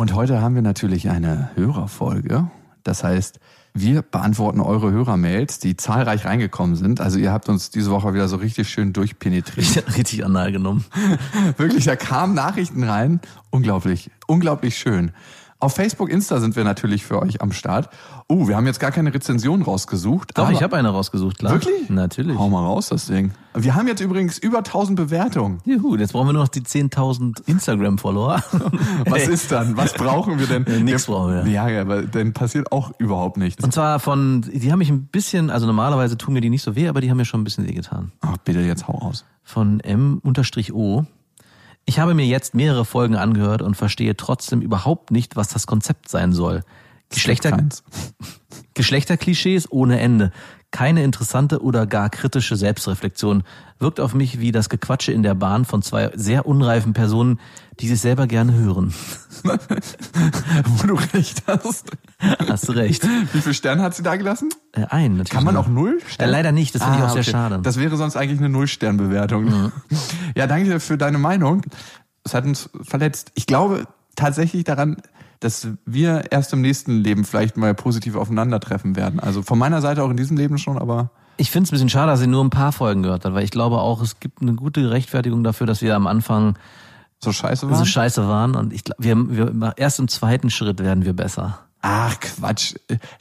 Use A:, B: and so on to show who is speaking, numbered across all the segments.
A: Und heute haben wir natürlich eine Hörerfolge. Das heißt, wir beantworten eure Hörermails, die zahlreich reingekommen sind. Also ihr habt uns diese Woche wieder so richtig schön durchpenetriert.
B: Richtig anal genommen.
A: Wirklich, da kamen Nachrichten rein. Unglaublich, unglaublich schön. Auf Facebook, Insta sind wir natürlich für euch am Start. Oh, wir haben jetzt gar keine Rezension rausgesucht.
B: Doch, ich habe eine rausgesucht, klar.
A: Wirklich?
B: Natürlich.
A: Hau mal raus, das Ding. Wir haben jetzt übrigens über 1000 Bewertungen.
B: Juhu, jetzt brauchen wir nur noch die 10.000 Instagram-Follower.
A: Was ist dann? Was brauchen wir denn?
B: Äh, nix brauchen wir.
A: Ja, ja, aber dann passiert auch überhaupt nichts.
B: Und zwar von, die haben mich ein bisschen, also normalerweise tun mir die nicht so weh, aber die haben mir schon ein bisschen weh getan.
A: Ach, bitte jetzt hau raus.
B: Von M-O. Ich habe mir jetzt mehrere Folgen angehört und verstehe trotzdem überhaupt nicht, was das Konzept sein soll. Geschlechter. Geschlechterklischees ohne Ende. Keine interessante oder gar kritische Selbstreflexion. Wirkt auf mich wie das Gequatsche in der Bahn von zwei sehr unreifen Personen, die sich selber gerne hören.
A: Wo du recht hast.
B: Hast du recht.
A: Wie viele Sterne hat sie da gelassen?
B: Äh, ein, natürlich.
A: Kann man auch null
B: Äh,
A: Sterne?
B: leider nicht, das finde ich auch sehr
A: okay.
B: schade.
A: Das wäre sonst eigentlich eine Null-Stern-Bewertung. Ja, danke für deine Meinung. Es hat uns verletzt. Ich glaube tatsächlich daran, dass wir erst im nächsten Leben vielleicht mal positiv aufeinandertreffen werden. Also von meiner Seite auch in diesem Leben schon, aber
B: Ich finde es ein bisschen schade, dass sie nur ein paar Folgen gehört hat, weil ich glaube auch, es gibt eine gute Rechtfertigung dafür, dass wir am Anfang
A: so scheiße waren.
B: so scheiße waren und ich glaube, wir, wir erst im zweiten Schritt werden wir besser.
A: Ach Quatsch.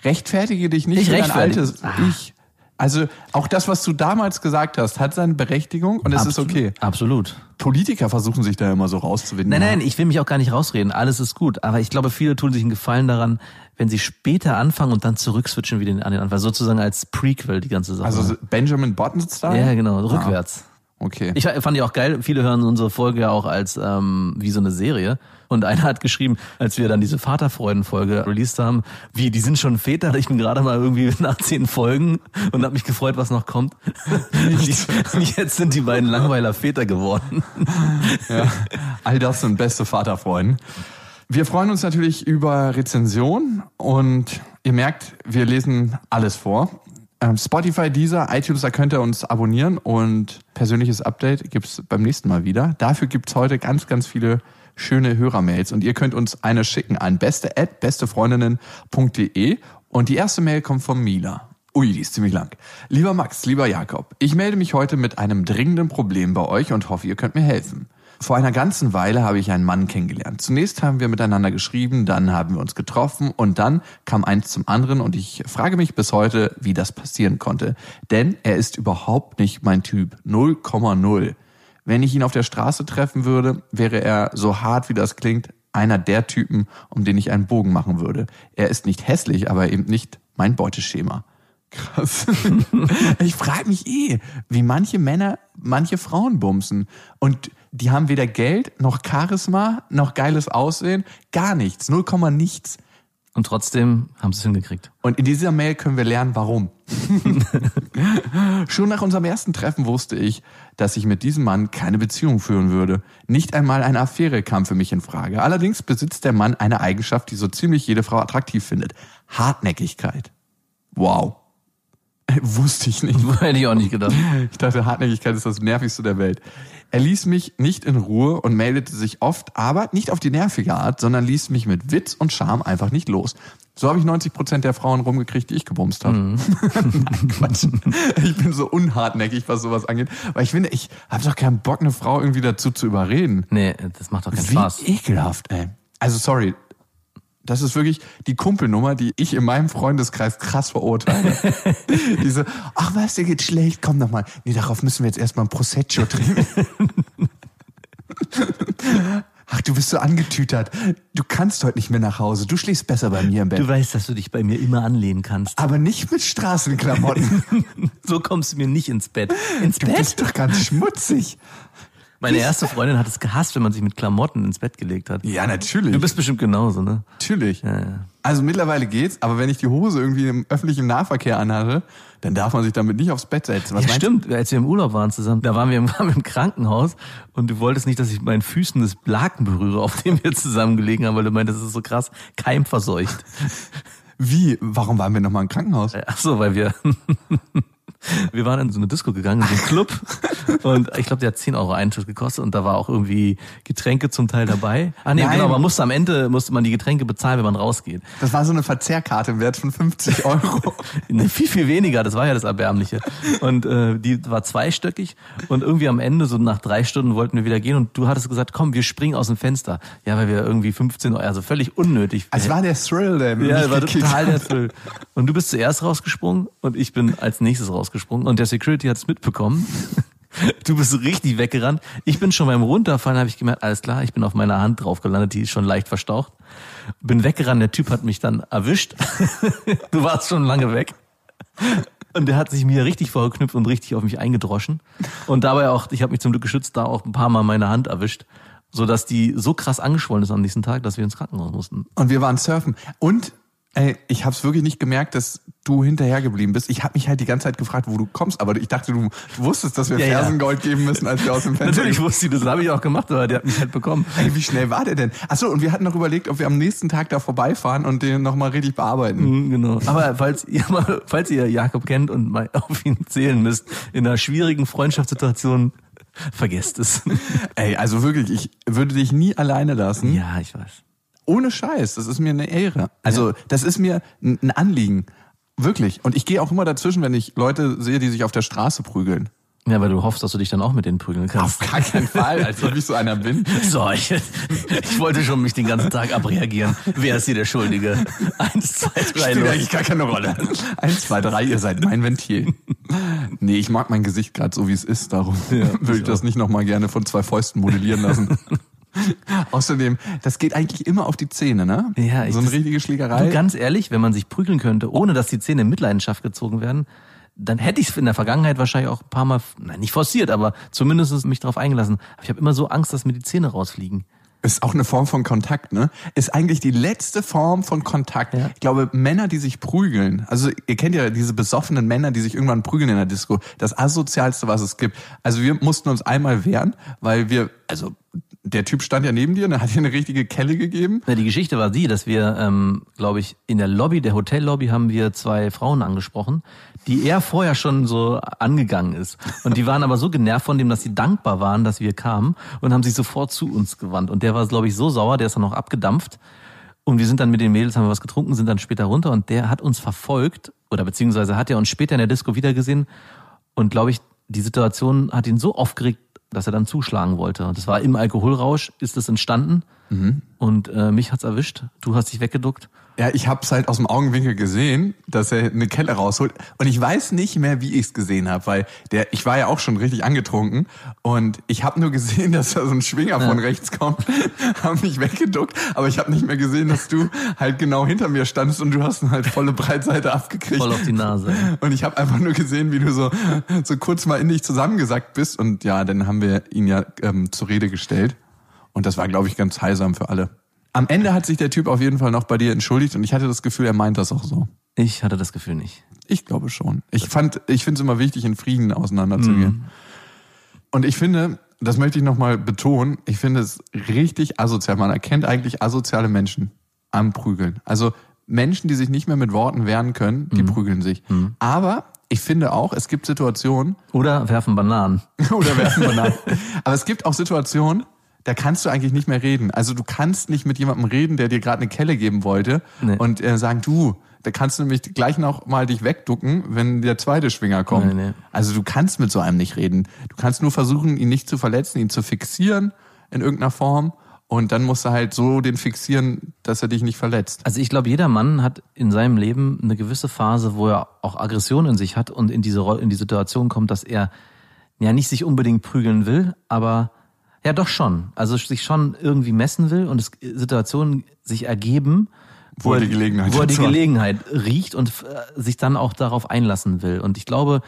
A: Rechtfertige dich nicht
B: Ich
A: für dein altes
B: Ah.
A: Ich. Also auch das, was du damals gesagt hast, hat seine Berechtigung und es ist
B: Absolut.
A: okay.
B: Absolut.
A: Politiker versuchen sich da immer so rauszuwinden.
B: Nein, nein, ich will mich auch gar nicht rausreden. Alles ist gut. Aber ich glaube, viele tun sich einen Gefallen daran, wenn sie später anfangen und dann zurückswitchen wieder an den Anfang. Sozusagen als Prequel die ganze Sache.
A: Also so Benjamin Button-Style?
B: ja, genau, rückwärts.
A: Okay.
B: Ich fand die auch geil. Viele hören unsere Folge ja auch als ähm, wie so eine Serie. Und einer hat geschrieben, als wir dann diese Vaterfreuden-Folge released haben, wie, die sind schon Väter. Ich bin gerade mal irgendwie nach zehn Folgen und habe mich gefreut, was noch kommt. Und jetzt sind die beiden Langweiler Väter geworden.
A: Ja, all das sind beste Vaterfreunde. Wir freuen uns natürlich über Rezension und ihr merkt, wir lesen alles vor. Ähm, Spotify, Deezer, iTunes, da könnt ihr uns abonnieren und persönliches Update gibt's beim nächsten Mal wieder. Dafür gibt's heute ganz, ganz viele schöne Hörermails und ihr könnt uns eine schicken an beste at bestefreundinnen.de und die erste Mail kommt von Mila. Ui, die ist ziemlich lang. Lieber Max, lieber Jakob, ich melde mich heute mit einem dringenden Problem bei euch und hoffe, ihr könnt mir helfen. Vor einer ganzen Weile habe ich einen Mann kennengelernt. Zunächst haben wir miteinander geschrieben, dann haben wir uns getroffen und dann kam eins zum anderen und ich frage mich bis heute, wie das passieren konnte. Denn er ist überhaupt nicht mein Typ. 0,0. Wenn ich ihn auf der Straße treffen würde, wäre er, so hart wie das klingt, einer der Typen, um den ich einen Bogen machen würde. Er ist nicht hässlich, aber eben nicht mein Beuteschema. Krass. ich frage mich eh, wie manche Männer manche Frauen bumsen. Und die haben weder Geld, noch Charisma, noch geiles Aussehen, gar nichts, 0, nichts.
B: Und trotzdem haben sie es hingekriegt.
A: Und in dieser Mail können wir lernen, warum. Schon nach unserem ersten Treffen wusste ich, dass ich mit diesem Mann keine Beziehung führen würde. Nicht einmal eine Affäre kam für mich in Frage. Allerdings besitzt der Mann eine Eigenschaft, die so ziemlich jede Frau attraktiv findet. Hartnäckigkeit. Wow. Wusste ich nicht.
B: Hätte ich auch nicht gedacht.
A: Ich dachte, Hartnäckigkeit ist das Nervigste der Welt. Er ließ mich nicht in Ruhe und meldete sich oft, aber nicht auf die nervige Art, sondern ließ mich mit Witz und Charme einfach nicht los. So habe ich 90 Prozent der Frauen rumgekriegt, die ich gebumst habe. Nein, Quatsch. Ich bin so unhartnäckig, was sowas angeht. Weil ich finde, ich habe doch keinen Bock, eine Frau irgendwie dazu zu überreden.
B: Nee, das macht doch keinen
A: Wie
B: Spaß.
A: ekelhaft, ey. Also sorry, das ist wirklich die Kumpelnummer, die ich in meinem Freundeskreis krass verurteile. Diese, ach was, dir geht schlecht, komm doch mal. Nee, darauf müssen wir jetzt erstmal ein Prosecco trinken. Ach, du bist so angetütert. Du kannst heute nicht mehr nach Hause. Du schläfst besser bei mir im Bett.
B: Du weißt, dass du dich bei mir immer anlehnen kannst.
A: Aber nicht mit Straßenklamotten.
B: So kommst du mir nicht ins Bett. Ins
A: Du
B: Bett?
A: bist doch ganz schmutzig.
B: Meine erste Freundin hat es gehasst, wenn man sich mit Klamotten ins Bett gelegt hat.
A: Ja, natürlich.
B: Du bist bestimmt genauso, ne?
A: Natürlich.
B: Ja, ja.
A: Also mittlerweile geht's, aber wenn ich die Hose irgendwie im öffentlichen Nahverkehr anhatte, dann darf man sich damit nicht aufs Bett setzen. Was
B: ja, stimmt. Als wir im Urlaub waren zusammen, da waren wir im, waren wir im Krankenhaus und du wolltest nicht, dass ich mit meinen Füßen das Laken berühre, auf dem wir zusammen gelegen haben, weil du meintest, das ist so krass keimverseucht.
A: du? Wie? Warum waren wir nochmal im Krankenhaus?
B: Ach so, weil wir wir waren in so eine Disco gegangen, in so einen Club und ich glaube, der hat 10 Euro Eintritt gekostet und da war auch irgendwie Getränke zum Teil dabei. Ah nee,
A: Nein.
B: genau, man musste am Ende musste man die Getränke bezahlen, wenn man rausgeht.
A: Das war so eine Verzehrkarte im Wert von 50 Euro.
B: Nee, viel, viel weniger, das war ja das Erbärmliche. Und äh, die war zweistöckig und irgendwie am Ende, so nach drei Stunden wollten wir wieder gehen und du hattest gesagt, komm, wir springen aus dem Fenster. Ja, weil wir irgendwie 15 Euro, also völlig unnötig.
A: Es war der Thrill, der
B: ja, war total der Thrill. Und du bist zuerst rausgesprungen und ich bin als nächstes rausgesprungen und der Security hat es mitbekommen. Du bist so richtig weggerannt. Ich bin schon beim Runterfallen, habe ich gemerkt, alles klar, ich bin auf meiner Hand drauf gelandet, die ist schon leicht verstaucht. Bin weggerannt, der Typ hat mich dann erwischt. Du warst schon lange weg. Und der hat sich mir richtig vorgeknüpft und richtig auf mich eingedroschen. Und dabei auch, ich habe mich zum Glück geschützt, da auch ein paar Mal meine Hand erwischt, sodass die so krass angeschwollen ist am nächsten Tag, dass wir ins Krankenhaus mussten.
A: Und wir waren surfen. Und ey, ich habe es wirklich nicht gemerkt, dass du hinterher geblieben bist. Ich habe mich halt die ganze Zeit gefragt, wo du kommst, aber ich dachte, du wusstest, dass wir
B: Ja, ja.
A: Fersengold geben müssen, als wir aus dem Fenster
B: Natürlich wusste ich, das habe ich auch gemacht, aber der hat mich halt bekommen.
A: Ey, wie schnell war der denn? Achso, und wir hatten noch überlegt, ob wir am nächsten Tag da vorbeifahren und den nochmal richtig bearbeiten.
B: Mhm, Genau. Aber falls ihr mal, falls ihr Jakob kennt und mal auf ihn zählen müsst, in einer schwierigen Freundschaftssituation, vergesst es.
A: Ey, also wirklich, ich würde dich nie alleine lassen.
B: Ja, ich weiß.
A: Ohne Scheiß, das ist mir eine Ehre. Also, das ist mir ein Anliegen. Wirklich. Und ich gehe auch immer dazwischen, wenn ich Leute sehe, die sich auf der Straße prügeln.
B: Ja, weil du hoffst, dass du dich dann auch mit denen prügeln kannst.
A: Auf gar keinen Fall, als ob ich so einer bin.
B: So, ich, ich wollte schon mich den ganzen Tag abreagieren. Wer ist hier der Schuldige? Eins, zwei, drei,
A: Spielt eigentlich gar keine Rolle. Eins, zwei, drei, ihr seid mein Ventil. Nee, ich mag mein Gesicht gerade so, wie es ist. Darum würde ich das nicht nochmal gerne von zwei Fäusten modellieren lassen. Außerdem, das geht eigentlich immer auf die Zähne, ne?
B: Ja, ich-
A: so eine
B: das-
A: richtige Schlägerei.
B: Du, ganz ehrlich, wenn man sich prügeln könnte, ohne dass die Zähne in Mitleidenschaft gezogen werden, dann hätte ich es in der Vergangenheit wahrscheinlich auch ein paar Mal, nein, nicht forciert, aber zumindest mich darauf eingelassen. Aber ich habe immer so Angst, dass mir die Zähne rausfliegen.
A: Ist auch eine Form von Kontakt, ne? Ist eigentlich die letzte Form von Kontakt.
B: Ja.
A: Ich glaube, Männer, die sich prügeln, also ihr kennt ja diese besoffenen Männer, die sich irgendwann prügeln in der Disco, das asozialste, was es gibt. Also wir mussten uns einmal wehren, weil wir, also der Typ stand ja neben dir und er hat dir eine richtige Kelle gegeben.
B: Ja, die Geschichte war die, dass wir, ähm, glaube ich, in der Lobby, der Hotellobby, haben wir zwei Frauen angesprochen, die er vorher schon so angegangen ist. Und die waren aber so genervt von dem, dass sie dankbar waren, dass wir kamen und haben sich sofort zu uns gewandt. Und der war, glaube ich, so sauer, der ist dann noch abgedampft. Und wir sind dann mit den Mädels, haben wir was getrunken, sind dann später runter und der hat uns verfolgt oder beziehungsweise hat er uns später in der Disco wiedergesehen und glaube ich, die Situation hat ihn so aufgeregt, dass er dann zuschlagen wollte. Und das war im Alkoholrausch, ist das entstanden und äh, mich hat's erwischt. Du hast dich weggeduckt.
A: Ja, ich hab's halt aus dem Augenwinkel gesehen, dass er eine Kelle rausholt. Und ich weiß nicht mehr, wie ich's gesehen habe, weil der, ich war ja auch schon richtig angetrunken und ich habe nur gesehen, dass da so ein Schwinger von rechts kommt, habe mich weggeduckt, aber ich habe nicht mehr gesehen, dass du halt genau hinter mir standest und du hast ihn halt volle Breitseite abgekriegt.
B: Voll auf die Nase.
A: Und ich habe einfach nur gesehen, wie du so, so kurz mal in dich zusammengesackt bist. Und ja, dann haben wir ihn ja ähm, zur Rede gestellt. Und das war, glaube ich, ganz heilsam für alle. Am Ende hat sich der Typ auf jeden Fall noch bei dir entschuldigt und ich hatte das Gefühl, er meint das auch so.
B: Ich hatte das Gefühl nicht.
A: Ich glaube schon. Ich fand, ich finde es immer wichtig, in Frieden auseinanderzugehen. Und ich finde, das möchte ich nochmal betonen, ich finde es richtig asozial. Man erkennt eigentlich asoziale Menschen am Prügeln. Also Menschen, die sich nicht mehr mit Worten wehren können, die prügeln sich. Aber ich finde auch, es gibt Situationen,
B: Oder werfen Bananen.
A: oder werfen Bananen. Aber es gibt auch Situationen, da kannst du eigentlich nicht mehr reden. Also du kannst nicht mit jemandem reden, der dir gerade eine Kelle geben wollte
B: Nee.
A: und äh, sagen, du, da kannst du nämlich gleich noch mal dich wegducken, wenn der zweite Schwinger kommt.
B: Nee, nee.
A: Also du kannst mit so einem nicht reden. Du kannst nur versuchen, ihn nicht zu verletzen, ihn zu fixieren in irgendeiner Form und dann musst du halt so den fixieren, dass er dich nicht verletzt.
B: Also ich glaube, jeder Mann hat in seinem Leben eine gewisse Phase, wo er auch Aggression in sich hat und in diese in die Situation kommt, dass er ja nicht sich unbedingt prügeln will, aber ja doch schon. Also sich schon irgendwie messen will und es Situationen sich ergeben,
A: Wo er die Gelegenheit
B: wo er die. Gelegenheit riecht und äh, sich dann auch darauf einlassen will. Und ich glaube,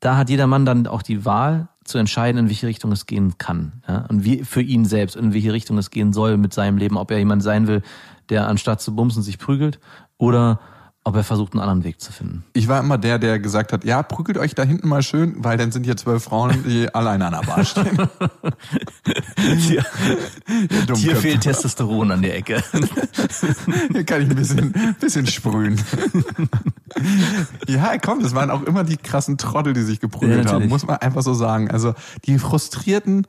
B: da hat jeder Mann dann auch die Wahl zu entscheiden, in welche Richtung es gehen kann. Ja? Und wie für ihn selbst, in welche Richtung es gehen soll mit seinem Leben, ob er jemand sein will, der anstatt zu bumsen sich prügelt oder ob er versucht, einen anderen Weg zu finden.
A: Ich war immer der, der gesagt hat, ja, prügelt euch da hinten mal schön, weil dann sind hier zwölf Frauen, die alleine an der Bar stehen.
B: Hier, hier fehlt Testosteron an der Ecke.
A: Hier kann ich ein bisschen, bisschen sprühen. ja, komm, das waren auch immer die krassen Trottel, die sich
B: Ja,
A: geprügelt haben,
B: natürlich.
A: muss man einfach so sagen. Also die frustrierten,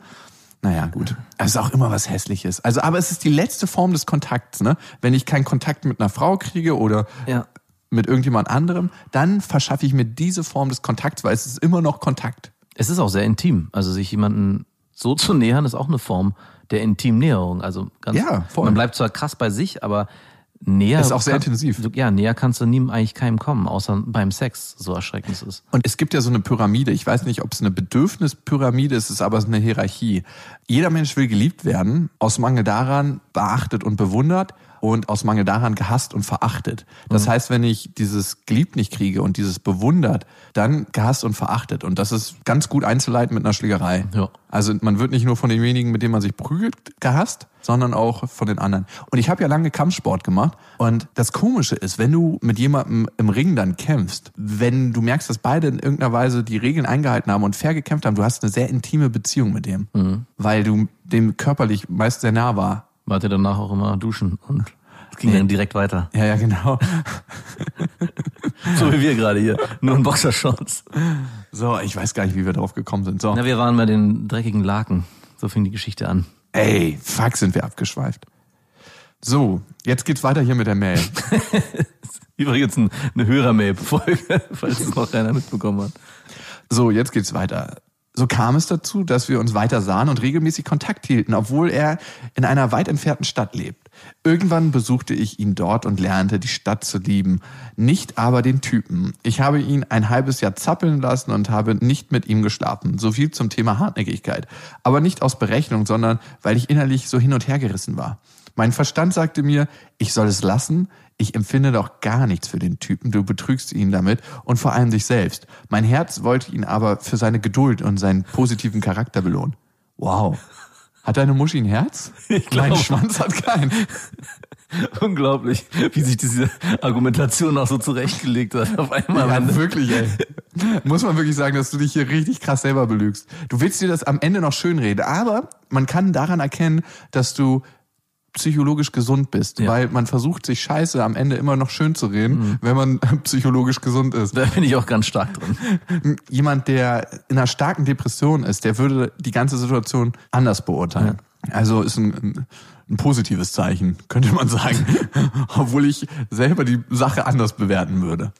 A: naja, gut. Es ist auch immer was Hässliches. Also, aber es ist die letzte Form des Kontakts, ne? Wenn ich keinen Kontakt mit einer Frau kriege oder
B: Ja.
A: Mit irgendjemand anderem, dann verschaffe ich mir diese Form des Kontakts, weil es ist immer noch Kontakt.
B: Es ist auch sehr intim. Also sich jemanden so zu nähern, ist auch eine Form der Intimnäherung. Also ganz,
A: Ja, voll.
B: man bleibt zwar krass bei sich, aber näher.
A: Ist auch sehr
B: kann,
A: intensiv.
B: Ja, näher kannst du nie eigentlich keinem kommen, außer beim Sex, so erschreckend es ist.
A: Und es gibt ja so eine Pyramide. Ich weiß nicht, ob es eine Bedürfnispyramide ist, es ist aber eine Hierarchie. Jeder Mensch will geliebt werden, aus Mangel daran beachtet und bewundert und aus Mangel daran gehasst und verachtet. Das heißt, wenn ich dieses geliebt nicht kriege und dieses bewundert, dann gehasst und verachtet. Und das ist ganz gut einzuleiten mit einer Schlägerei.
B: Ja.
A: Also man wird nicht nur von denjenigen, mit denen man sich prügelt, gehasst, sondern auch von den anderen. Und ich habe ja lange Kampfsport gemacht. Und das Komische ist, wenn du mit jemandem im Ring dann kämpfst, wenn du merkst, dass beide in irgendeiner Weise die Regeln eingehalten haben und fair gekämpft haben, du hast eine sehr intime Beziehung mit dem, weil du dem körperlich meist sehr nah war.
B: Wart ihr danach auch immer duschen und es ging dann direkt weiter.
A: Ja, ja, genau.
B: So wie wir gerade hier. Nur in Boxershorts.
A: So, ich weiß gar nicht, wie wir drauf gekommen sind. So,
B: Na, wir waren bei den dreckigen Laken. So fing die Geschichte an.
A: ey, fuck, sind wir abgeschweift. So, jetzt geht's weiter hier mit der Mail.
B: Übrigens ein- eine Hörermail-Folge, falls es noch keiner mitbekommen hat.
A: So, jetzt geht's weiter. So kam es dazu, dass wir uns weiter sahen und regelmäßig Kontakt hielten, obwohl er in einer weit entfernten Stadt lebt. Irgendwann besuchte ich ihn dort und lernte die Stadt zu lieben, nicht aber den Typen. Ich habe ihn ein halbes Jahr zappeln lassen und habe nicht mit ihm geschlafen. So viel zum Thema Hartnäckigkeit. Aber nicht aus Berechnung, sondern weil ich innerlich so hin und her gerissen war. Mein Verstand sagte mir, ich soll es lassen, ich empfinde doch gar nichts für den Typen, du betrügst ihn damit und vor allem dich selbst. Mein Herz wollte ihn aber für seine Geduld und seinen positiven Charakter belohnen. Wow. Hat deine Muschi ein Herz?
B: Ich
A: Mein. Schwanz hat keinen.
B: Unglaublich, wie sich diese Argumentation auch so zurechtgelegt hat. Auf einmal.
A: Ja, wirklich, ey. Muss man wirklich sagen, dass du dich hier richtig krass selber belügst. Du willst dir das am Ende noch schönreden, aber man kann daran erkennen, dass du psychologisch gesund bist,
B: Ja.
A: weil man versucht, sich Scheiße am Ende immer noch schön zu reden, wenn man psychologisch gesund ist.
B: Da bin ich auch ganz stark drin.
A: Jemand, der in einer starken Depression ist, der würde die ganze Situation anders beurteilen. Also ist ein, ein, ein positives Zeichen, könnte man sagen. Obwohl ich selber die Sache anders bewerten würde.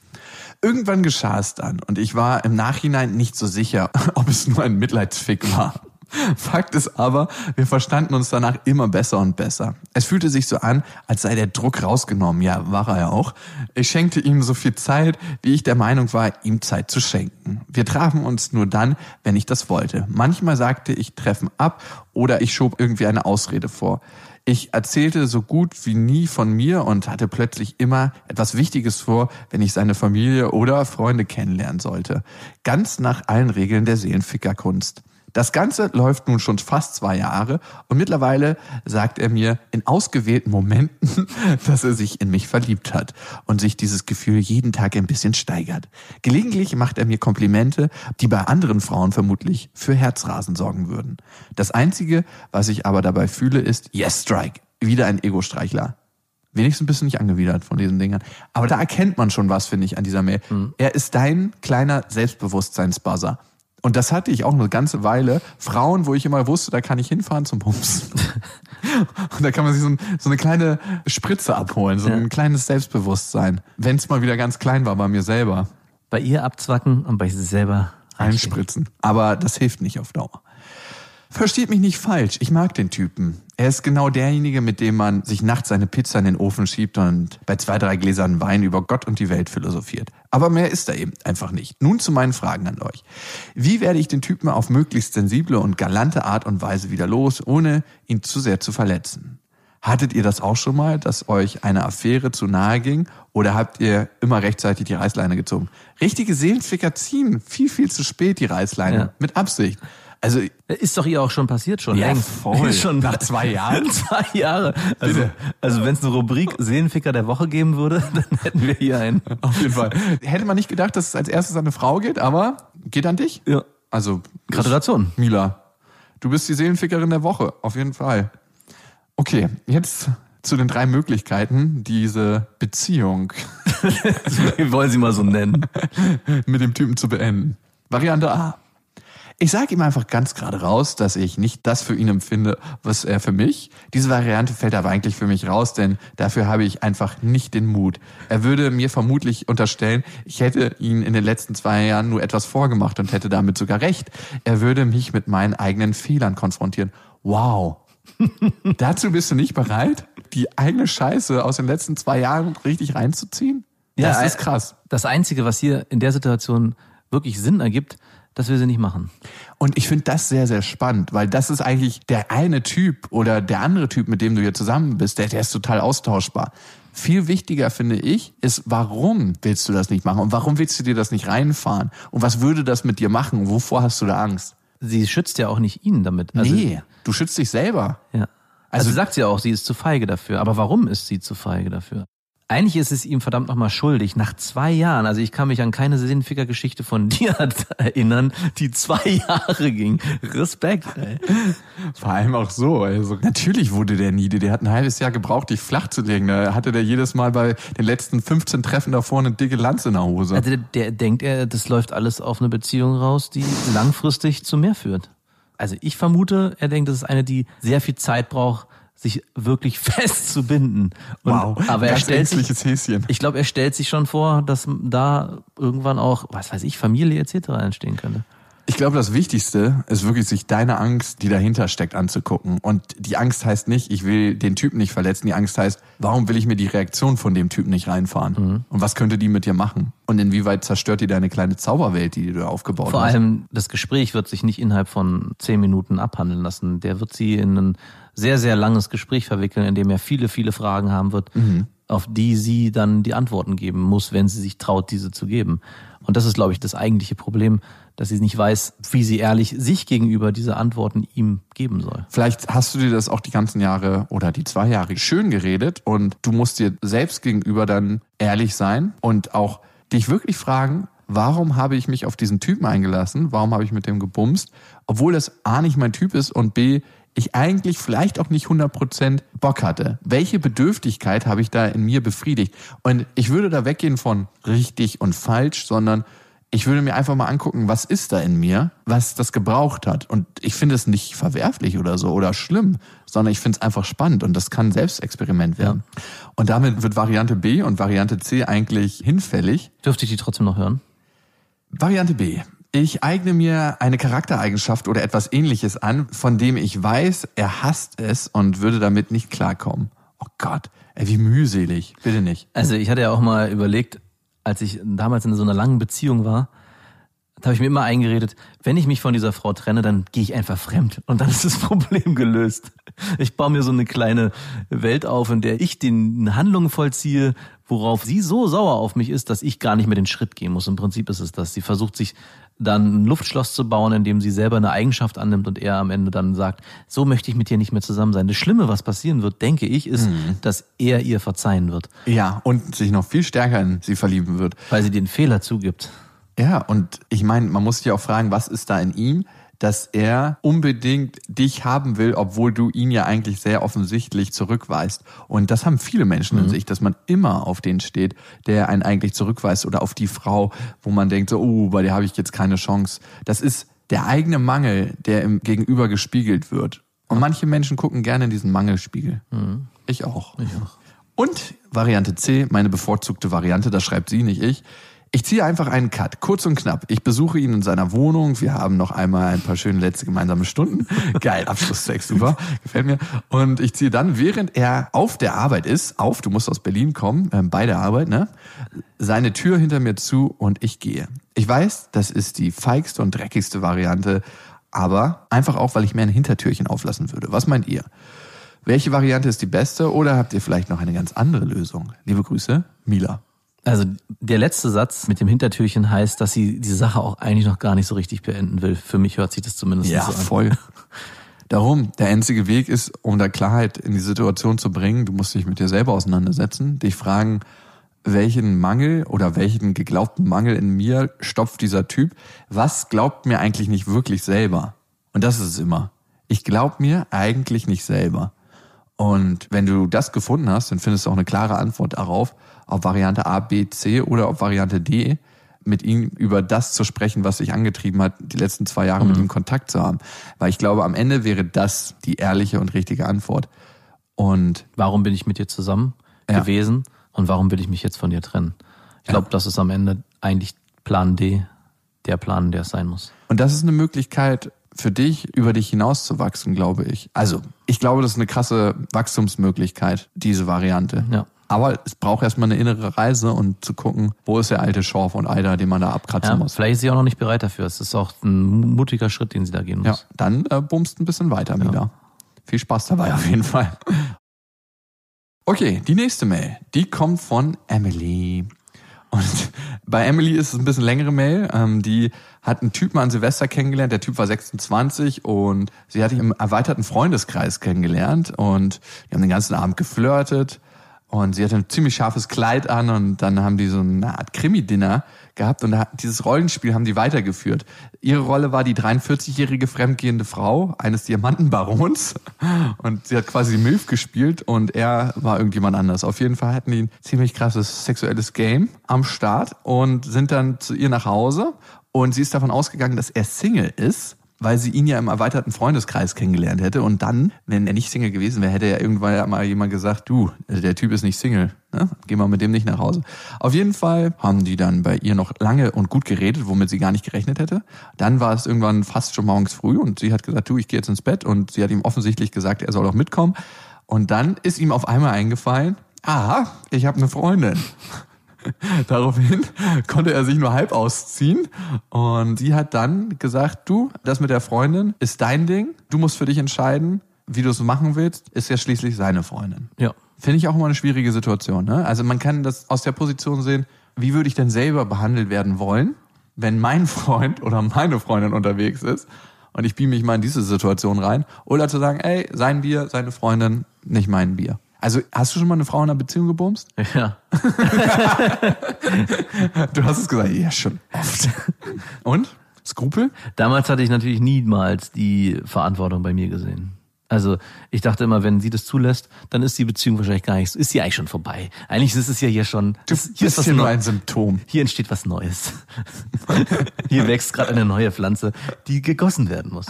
A: Irgendwann geschah es dann und ich war im Nachhinein nicht so sicher, ob es nur ein Mitleidsfick war. Fakt ist aber, wir verstanden uns danach immer besser und besser. Es fühlte sich so an, als sei der Druck rausgenommen. Ja, war er ja auch. Ich schenkte ihm so viel Zeit, wie ich der Meinung war, ihm Zeit zu schenken. Wir trafen uns nur dann, wenn ich das wollte. Manchmal sagte ich Treffen ab oder ich schob irgendwie eine Ausrede vor. Ich erzählte so gut wie nie von mir und hatte plötzlich immer etwas Wichtiges vor, wenn ich seine Familie oder Freunde kennenlernen sollte. Ganz nach allen Regeln der Seelenfickerkunst. Das Ganze läuft nun schon fast zwei Jahre und mittlerweile sagt er mir in ausgewählten Momenten, dass er sich in mich verliebt hat und sich dieses Gefühl jeden Tag ein bisschen steigert. Gelegentlich macht er mir Komplimente, die bei anderen Frauen vermutlich für Herzrasen sorgen würden. Das Einzige, was ich aber dabei fühle, ist Yes Strike. Wieder ein Ego-Streichler. Wenigstens bist du nicht angewidert von diesen Dingern. Aber da erkennt man schon was, finde ich, an dieser Mail. Er ist dein kleiner Selbstbewusstseinsbuzzer. Und das hatte ich auch eine ganze Weile. Frauen, wo ich immer wusste, da kann ich hinfahren zum Bumsen. Und da kann man sich so, ein, so eine kleine Spritze abholen, so ein kleines Selbstbewusstsein. Wenn es mal wieder ganz klein war bei mir selber.
B: Bei ihr abzwacken und bei sich selber.
A: Einspritzen. Aber das hilft nicht auf Dauer. Versteht mich nicht falsch, ich mag den Typen. Er ist genau derjenige, mit dem man sich nachts seine Pizza in den Ofen schiebt und bei zwei, drei Gläsern Wein über Gott und die Welt philosophiert. Aber mehr ist er eben einfach nicht. Nun zu meinen Fragen an euch. Wie werde ich den Typen auf möglichst sensible und galante Art und Weise wieder los, ohne ihn zu sehr zu verletzen? Hattet ihr das auch schon mal, dass euch eine Affäre zu nahe ging? Oder habt ihr immer rechtzeitig die Reißleine gezogen? Richtige Seelenficker ziehen viel, viel zu spät die Reißleine.
B: Ja.
A: Mit Absicht. Also
B: Ist doch ihr auch schon passiert schon.
A: Ja,
B: längst.
A: voll.
B: schon
A: Nach zwei Jahren?
B: zwei Jahre. Also,
A: Bitte.
B: also wenn es eine Rubrik Seelenficker der Woche geben würde, dann hätten wir hier einen.
A: auf jeden Fall. Hätte man nicht gedacht, dass es als erstes an eine Frau geht, aber geht an dich?
B: Ja.
A: Also
B: Gratulation.
A: Mila, du bist die Seelenfickerin der Woche, auf jeden Fall. Okay, jetzt zu den drei Möglichkeiten, diese Beziehung
B: Wir wollen sie mal so nennen.
A: mit dem Typen zu beenden. Variante A. Ich sage ihm einfach ganz gerade raus, dass ich nicht das für ihn empfinde, was er für mich. Diese Variante fällt aber eigentlich für mich raus, denn dafür habe ich einfach nicht den Mut. Er würde mir vermutlich unterstellen, ich hätte ihn in den letzten zwei Jahren nur etwas vorgemacht und hätte damit sogar recht. Er würde mich mit meinen eigenen Fehlern konfrontieren. Wow. Dazu bist du nicht bereit, die eigene Scheiße aus den letzten zwei Jahren richtig reinzuziehen? Das ist krass.
B: Das Einzige, was hier in der Situation wirklich Sinn ergibt, dass wir sie nicht machen.
A: Und ich finde das sehr, sehr spannend, weil das ist eigentlich der eine Typ oder der andere Typ, mit dem du hier zusammen bist, der, der ist total austauschbar. Viel wichtiger finde ich, ist, warum willst du das nicht machen und warum willst du dir das nicht reinfahren und was würde das mit dir machen? Wovor hast du da Angst?
B: Sie schützt ja auch nicht ihn damit. Also,
A: nee, du schützt dich selber.
B: Ja. Also, also sagt sie auch, sie ist zu feige dafür. Aber warum ist sie zu feige dafür? Eigentlich ist es ihm verdammt nochmal schuldig. Nach zwei Jahren, also ich kann mich an keine Seelenficker-Geschichte von dir erinnern, die zwei Jahre ging. Respekt, ey.
A: Vor allem auch so. Also natürlich wurde der niede. Der hat ein halbes Jahr gebraucht, dich flach zu legen. Da hatte der jedes Mal bei den letzten 15 Treffen davor eine dicke Lanze in der Hose.
B: Also der, der denkt, er, das läuft alles auf eine Beziehung raus, die langfristig zu mehr führt. Also ich vermute, er denkt, das ist eine, die sehr viel Zeit braucht, sich wirklich festzubinden. Und,
A: wow,
B: aber er stellt sich,
A: Häschen.
B: ich glaube, er stellt sich schon vor, dass da irgendwann auch, was weiß ich, Familie etc. entstehen könnte.
A: Ich glaube, das Wichtigste ist wirklich, sich deine Angst, die dahinter steckt, anzugucken. Und die Angst heißt nicht, ich will den Typen nicht verletzen. Die Angst heißt, warum will ich mir die Reaktion von dem Typen nicht reinfahren?
B: Mhm.
A: Und was könnte die mit dir machen? Und inwieweit zerstört die deine kleine Zauberwelt, die du aufgebaut
B: Vor
A: hast?
B: allem, das Gespräch wird sich nicht innerhalb von zehn Minuten abhandeln lassen. Der wird sie in ein sehr, sehr langes Gespräch verwickeln, in dem er viele, viele Fragen haben wird, auf die sie dann die Antworten geben muss, wenn sie sich traut, diese zu geben. Und das ist, glaube ich, das eigentliche Problem, dass sie nicht weiß, wie sie ehrlich sich gegenüber diese Antworten ihm geben soll.
A: Vielleicht hast du dir das auch die ganzen Jahre oder die zwei Jahre schön geredet und du musst dir selbst gegenüber dann ehrlich sein und auch dich wirklich fragen, warum habe ich mich auf diesen Typen eingelassen? Warum habe ich mit dem gebumst? Obwohl das A nicht mein Typ ist und B, ich eigentlich vielleicht auch nicht 100% Bock hatte. Welche Bedürftigkeit habe ich da in mir befriedigt? Und ich würde da weggehen von richtig und falsch, sondern ich würde mir einfach mal angucken, was ist da in mir, was das gebraucht hat. Und ich finde es nicht verwerflich oder so oder schlimm, sondern ich finde es einfach spannend und das kann ein Selbstexperiment werden. Und damit wird Variante B und Variante C eigentlich hinfällig.
B: Dürfte ich die trotzdem noch hören?
A: Variante B. Ich eigne mir eine Charaktereigenschaft oder etwas ähnliches an, von dem ich weiß, er hasst es und würde damit nicht klarkommen. Oh Gott, ey, wie mühselig. Bitte nicht.
B: Also ich hatte ja auch mal überlegt, als ich damals in so einer langen Beziehung war, da habe ich mir immer eingeredet, wenn ich mich von dieser Frau trenne, dann gehe ich einfach fremd und dann ist das Problem gelöst. Ich baue mir so eine kleine Welt auf, in der ich den Handlungen vollziehe, worauf sie so sauer auf mich ist, dass ich gar nicht mehr den Schritt gehen muss. Im Prinzip ist es das. Sie versucht sich dann ein Luftschloss zu bauen, in dem sie selber eine Eigenschaft annimmt und er am Ende dann sagt, so möchte ich mit dir nicht mehr zusammen sein. Das Schlimme, was passieren wird, denke ich, ist, dass er ihr verzeihen wird,
A: Ja, und sich noch viel stärker in sie verlieben wird.
B: weil sie den Fehler zugibt.
A: Ja, und ich meine, man muss sich auch fragen, was ist da in ihm, dass er unbedingt dich haben will, obwohl du ihn ja eigentlich sehr offensichtlich zurückweist. Und das haben viele Menschen in sich, dass man immer auf den steht, der einen eigentlich zurückweist oder auf die Frau, wo man denkt, so, oh, bei der habe ich jetzt keine Chance. Das ist der eigene Mangel, der im Gegenüber gespiegelt wird. Und manche Menschen gucken gerne in diesen Mangelspiegel. Ich auch.
B: Ich auch.
A: Und Variante C, meine bevorzugte Variante, das schreibt sie, nicht ich. Ich ziehe einfach einen Cut, kurz und knapp. Ich besuche ihn in seiner Wohnung. Wir haben noch einmal ein paar schöne letzte gemeinsame Stunden. Geil, Abschlusstext, super, gefällt mir. Und ich ziehe dann, während er auf der Arbeit ist, auf, du musst aus Berlin kommen, ähm, bei der Arbeit, ne, seine Tür hinter mir zu und ich gehe. Ich weiß, das ist die feigste und dreckigste Variante, aber einfach auch, weil ich mir ein Hintertürchen auflassen würde. Was meint ihr? Welche Variante ist die beste oder habt ihr vielleicht noch eine ganz andere Lösung? Liebe Grüße, Mila.
B: Also der letzte Satz mit dem Hintertürchen heißt, dass sie diese Sache auch eigentlich noch gar nicht so richtig beenden will. Für mich hört sich das zumindest
A: Ja,
B: so an.
A: voll. Darum, der einzige Weg ist, um da Klarheit in die Situation zu bringen, du musst dich mit dir selber auseinandersetzen, dich fragen, welchen Mangel oder welchen geglaubten Mangel in mir stopft dieser Typ? Was glaubt mir eigentlich nicht wirklich selber? Und das ist es immer. Ich glaub mir eigentlich nicht selber. Und wenn du das gefunden hast, dann findest du auch eine klare Antwort darauf, auf Variante A, B, C oder auf Variante D, mit ihm über das zu sprechen, was dich angetrieben hat, die letzten zwei Jahre mit ihm Kontakt zu haben. Weil ich glaube, am Ende wäre das die ehrliche und richtige Antwort. Und
B: Warum bin ich mit dir zusammen
A: Ja.
B: gewesen und warum will ich mich jetzt von dir trennen? Ich glaube, das ist am Ende eigentlich Plan D, der Plan, der es sein muss.
A: Und das ist eine Möglichkeit für dich, über dich hinauszuwachsen, glaube ich. Also, ich glaube, das ist eine krasse Wachstumsmöglichkeit, diese Variante.
B: Ja.
A: Aber es braucht erstmal eine innere Reise und zu gucken, wo ist der alte Schorf und Eider, den man da abkratzen
B: Ja,
A: muss.
B: vielleicht ist sie auch noch nicht bereit dafür. Es ist auch ein mutiger Schritt, den sie da gehen muss.
A: Ja, dann äh, bummst ein bisschen weiter, Mila. Viel Spaß dabei auf jeden Fall. Okay, die nächste Mail, die kommt von Emily. Und bei Emily ist es ein bisschen längere Mail. Ähm, die hat einen Typen an Silvester kennengelernt. Der Typ war 26 und sie hat ihn im erweiterten Freundeskreis kennengelernt und die haben den ganzen Abend geflirtet. Und sie hatte ein ziemlich scharfes Kleid an und dann haben die so eine Art Krimi-Dinner gehabt und dieses Rollenspiel haben die weitergeführt. Ihre Rolle war die 43-jährige fremdgehende Frau eines Diamantenbarons und sie hat quasi Milf gespielt und er war irgendjemand anders. Auf jeden Fall hatten die ein ziemlich krasses sexuelles Game am Start und sind dann zu ihr nach Hause und sie ist davon ausgegangen, dass er Single ist weil sie ihn ja im erweiterten Freundeskreis kennengelernt hätte. Und dann, wenn er nicht Single gewesen wäre, hätte ja irgendwann mal jemand gesagt, du, der Typ ist nicht Single, ne? geh mal mit dem nicht nach Hause. Auf jeden Fall haben die dann bei ihr noch lange und gut geredet, womit sie gar nicht gerechnet hätte. Dann war es irgendwann fast schon morgens früh und sie hat gesagt, du, ich gehe jetzt ins Bett. Und sie hat ihm offensichtlich gesagt, er soll doch mitkommen. Und dann ist ihm auf einmal eingefallen, aha, ich habe eine Freundin. Daraufhin konnte er sich nur halb ausziehen und sie hat dann gesagt, du, das mit der Freundin ist dein Ding, du musst für dich entscheiden, wie du es machen willst, ist ja schließlich seine Freundin.
B: Ja.
A: Finde ich auch immer eine schwierige Situation. Ne? Also man kann das aus der Position sehen, wie würde ich denn selber behandelt werden wollen, wenn mein Freund oder meine Freundin unterwegs ist und ich beam mich mal in diese Situation rein. Oder zu sagen, ey, sein Bier, seine Freundin, nicht mein Bier. Also hast du schon mal eine Frau in einer Beziehung gebumst?
B: Ja.
A: Du hast es gesagt, ja schon oft. Und? Skrupel?
B: Damals hatte ich natürlich niemals die Verantwortung bei mir gesehen. Also ich dachte immer, wenn sie das zulässt, dann ist die Beziehung wahrscheinlich gar nicht, ist sie eigentlich schon vorbei. Eigentlich ist es ja hier schon,
A: Du
B: es-
A: bist hier nur ein Symptom.
B: hier entsteht was Neues. hier wächst gerade eine neue Pflanze, die gegossen werden muss.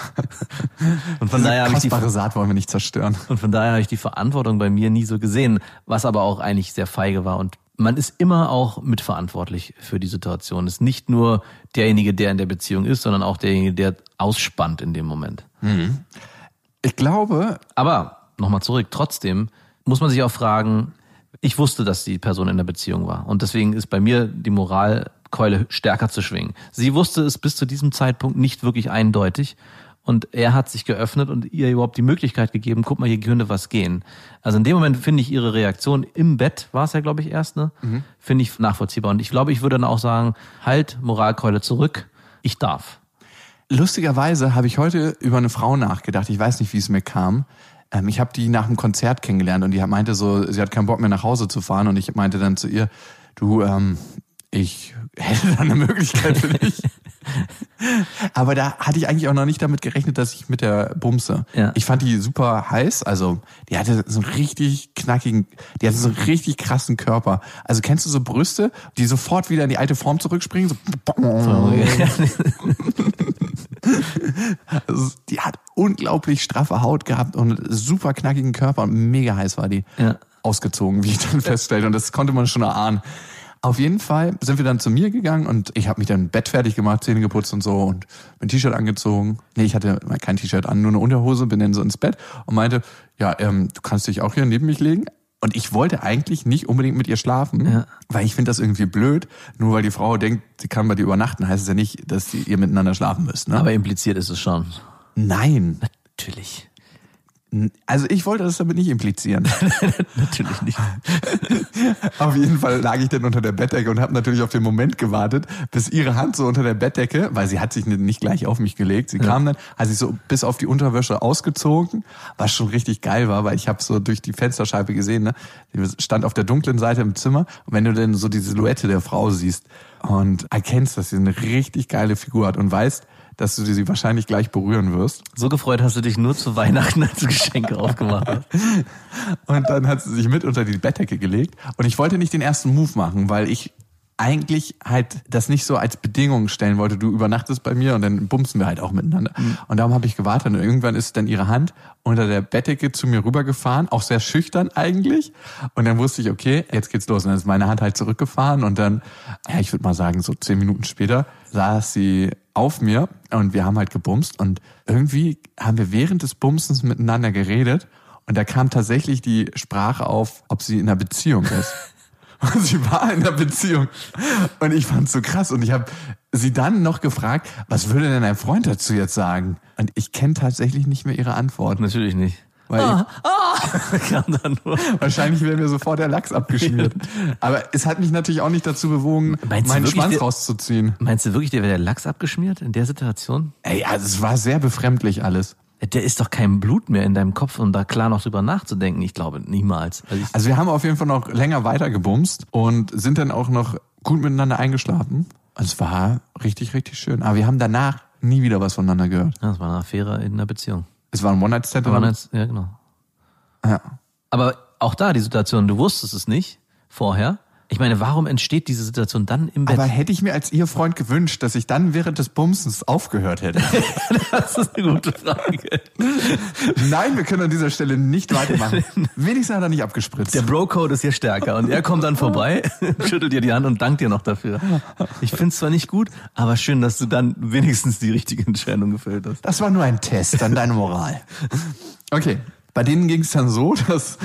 B: Und von
A: Diese
B: daher habe ich die
A: Saat wollen wir nicht zerstören.
B: Und von daher habe ich die Verantwortung bei mir nie so gesehen, was aber auch eigentlich sehr feige war. Und man ist immer auch mitverantwortlich für die Situation. Es ist nicht nur derjenige, der in der Beziehung ist, sondern auch derjenige, der ausspannt in dem Moment.
A: Ich glaube,
B: Aber nochmal zurück, trotzdem muss man sich auch fragen, ich wusste, dass die Person in der Beziehung war. Und deswegen ist bei mir die Moralkeule stärker zu schwingen. Sie wusste es bis zu diesem Zeitpunkt nicht wirklich eindeutig. Und er hat sich geöffnet und ihr überhaupt die Möglichkeit gegeben, guck mal, hier könnte was gehen. Also in dem Moment finde ich ihre Reaktion im Bett, war es ja, glaube ich, erst, ne? Finde ich nachvollziehbar. Und ich glaube, ich würde dann auch sagen, halt, Moralkeule zurück, ich darf.
A: Lustigerweise habe ich heute über eine Frau nachgedacht. Ich weiß nicht, wie es mir kam. Ähm, ich habe die nach dem Konzert kennengelernt und die meinte so, sie hat keinen Bock mehr nach Hause zu fahren und ich meinte dann zu ihr, du, ähm, ich hätte da eine Möglichkeit für dich. Aber da hatte ich eigentlich auch noch nicht damit gerechnet, dass ich mit der bumse.
B: Ja.
A: Ich fand die super heiß, also die hatte so einen richtig knackigen, die hatte so einen richtig krassen Körper. Also kennst du so Brüste, die sofort wieder in die alte Form zurückspringen? So Also, die hat unglaublich straffe Haut gehabt und super knackigen Körper und mega heiß war die.
B: Ja.
A: Ausgezogen, wie ich dann feststellte. Und das konnte man schon erahnen. Auf jeden Fall sind wir dann zu mir gegangen und ich habe mich dann im Bett fertig gemacht, Zähne geputzt und so und mein T-Shirt angezogen. Nee, ich hatte kein T-Shirt an, nur eine Unterhose, bin dann so ins Bett und meinte, ja, ähm, du kannst dich auch hier neben mich legen. Und ich wollte eigentlich nicht unbedingt mit ihr schlafen,
B: Ja.
A: weil ich finde das irgendwie blöd. Nur weil die Frau denkt, sie kann bei dir übernachten, heißt es ja nicht, dass ihr miteinander schlafen müsst. Ne?
B: Aber impliziert ist es schon.
A: Nein,
B: Natürlich.
A: Also ich wollte das damit nicht implizieren.
B: Natürlich nicht.
A: auf jeden Fall lag ich dann unter der Bettdecke und habe natürlich auf den Moment gewartet, bis ihre Hand so unter der Bettdecke, weil sie hat sich nicht gleich auf mich gelegt, sie kam dann, hat sich so bis auf die Unterwäsche ausgezogen, was schon richtig geil war, weil ich habe so durch die Fensterscheibe gesehen, ne, sie stand auf der dunklen Seite im Zimmer und wenn du dann so die Silhouette der Frau siehst und erkennst, dass sie eine richtig geile Figur hat und weißt, dass du sie wahrscheinlich gleich berühren wirst.
B: So gefreut hast du dich nur zu Weihnachten, als Geschenke aufgemacht hast.
A: Und dann hat sie sich mit unter die Bettdecke gelegt. Und ich wollte nicht den ersten Move machen, weil ich eigentlich halt das nicht so als Bedingung stellen wollte. Du übernachtest bei mir und dann bumsen wir halt auch miteinander. Mhm. Und darum habe ich gewartet und irgendwann ist dann ihre Hand unter der Bettdecke zu mir rübergefahren, auch sehr schüchtern eigentlich. Und dann wusste ich, okay, jetzt geht's los. Und dann ist meine Hand halt zurückgefahren und dann, ja, ich würde mal sagen, so zehn Minuten später saß sie auf mir und wir haben halt gebumst und irgendwie haben wir während des Bumsens miteinander geredet und da kam tatsächlich die Sprache auf, ob sie in einer Beziehung ist. Und sie war in einer Beziehung. Und ich fand's so krass. Und ich habe sie dann noch gefragt, was würde denn ein Freund dazu jetzt sagen? Und ich kenne tatsächlich nicht mehr ihre Antwort.
B: Natürlich nicht.
A: Weil ah, ah. kam dann nur. Wahrscheinlich wäre mir sofort der Lachs abgeschmiert. Aber es hat mich natürlich auch nicht dazu bewogen, meinst meinen Schwanz der, rauszuziehen.
B: Meinst du wirklich, der wäre der Lachs abgeschmiert in der Situation?
A: Ey, also es war sehr befremdlich alles.
B: Der ist doch kein Blut mehr in deinem Kopf, um da klar noch drüber nachzudenken. Ich glaube, niemals.
A: Also, also wir haben auf jeden Fall noch länger weiter gebumst und sind dann auch noch gut miteinander eingeschlafen. Es war richtig, richtig schön. Aber wir haben danach nie wieder was voneinander gehört.
B: Ja, es war eine Affäre in einer Beziehung.
A: Es war ein One-Night-Stand? One
B: ja, genau. Ja. Aber auch da die Situation, du wusstest es nicht vorher. Ich meine, warum entsteht diese Situation dann im Bett?
A: Aber hätte ich mir als ihr Freund gewünscht, dass ich dann während des Bumsens aufgehört hätte?
B: das ist eine gute Frage.
A: Nein, wir können an dieser Stelle nicht weitermachen. Wenigstens hat er nicht abgespritzt.
B: Der Bro-Code ist hier stärker und er kommt dann vorbei, schüttelt dir die Hand und dankt dir noch dafür. Ich finde es zwar nicht gut, aber schön, dass du dann wenigstens die richtige Entscheidung gefällt hast.
A: Das war nur ein Test an deine Moral. Okay, bei denen ging es dann so, dass,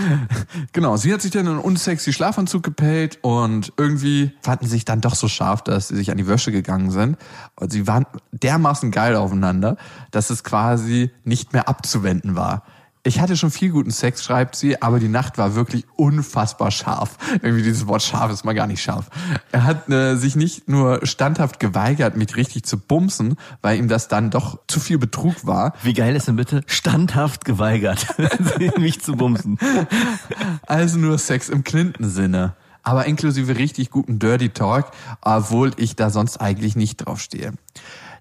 A: genau, sie hat sich dann einen unsexy Schlafanzug gepellt und irgendwie fanden sich dann doch so scharf, dass sie sich an die Wäsche gegangen sind. Und sie waren dermaßen geil aufeinander, dass es quasi nicht mehr abzuwenden war ich hatte schon viel guten Sex, schreibt sie, aber die Nacht war wirklich unfassbar scharf. Irgendwie dieses Wort scharf ist mal gar nicht scharf. Er hat äh, sich nicht nur standhaft geweigert, mich richtig zu bumsen, weil ihm das dann doch zu viel Betrug war.
B: Wie geil ist denn bitte? Standhaft geweigert, mich zu bumsen.
A: Also nur Sex im Clinton-Sinne aber inklusive richtig guten Dirty Talk, obwohl ich da sonst eigentlich nicht drauf stehe.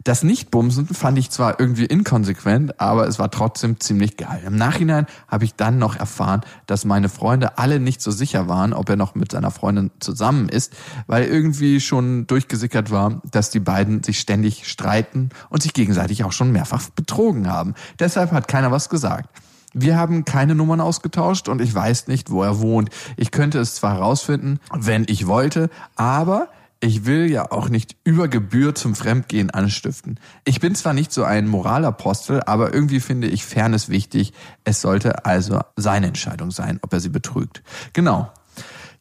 A: Das Nichtbumsen fand ich zwar irgendwie inkonsequent, aber es war trotzdem ziemlich geil. Im Nachhinein habe ich dann noch erfahren, dass meine Freunde alle nicht so sicher waren, ob er noch mit seiner Freundin zusammen ist, weil irgendwie schon durchgesickert war, dass die beiden sich ständig streiten und sich gegenseitig auch schon mehrfach betrogen haben. Deshalb hat keiner was gesagt. Wir haben keine Nummern ausgetauscht und ich weiß nicht, wo er wohnt. Ich könnte es zwar herausfinden, wenn ich wollte, aber ich will ja auch nicht über Gebühr zum Fremdgehen anstiften. Ich bin zwar nicht so ein Moralapostel, aber irgendwie finde ich Fairness wichtig. Es sollte also seine Entscheidung sein, ob er sie betrügt. Genau.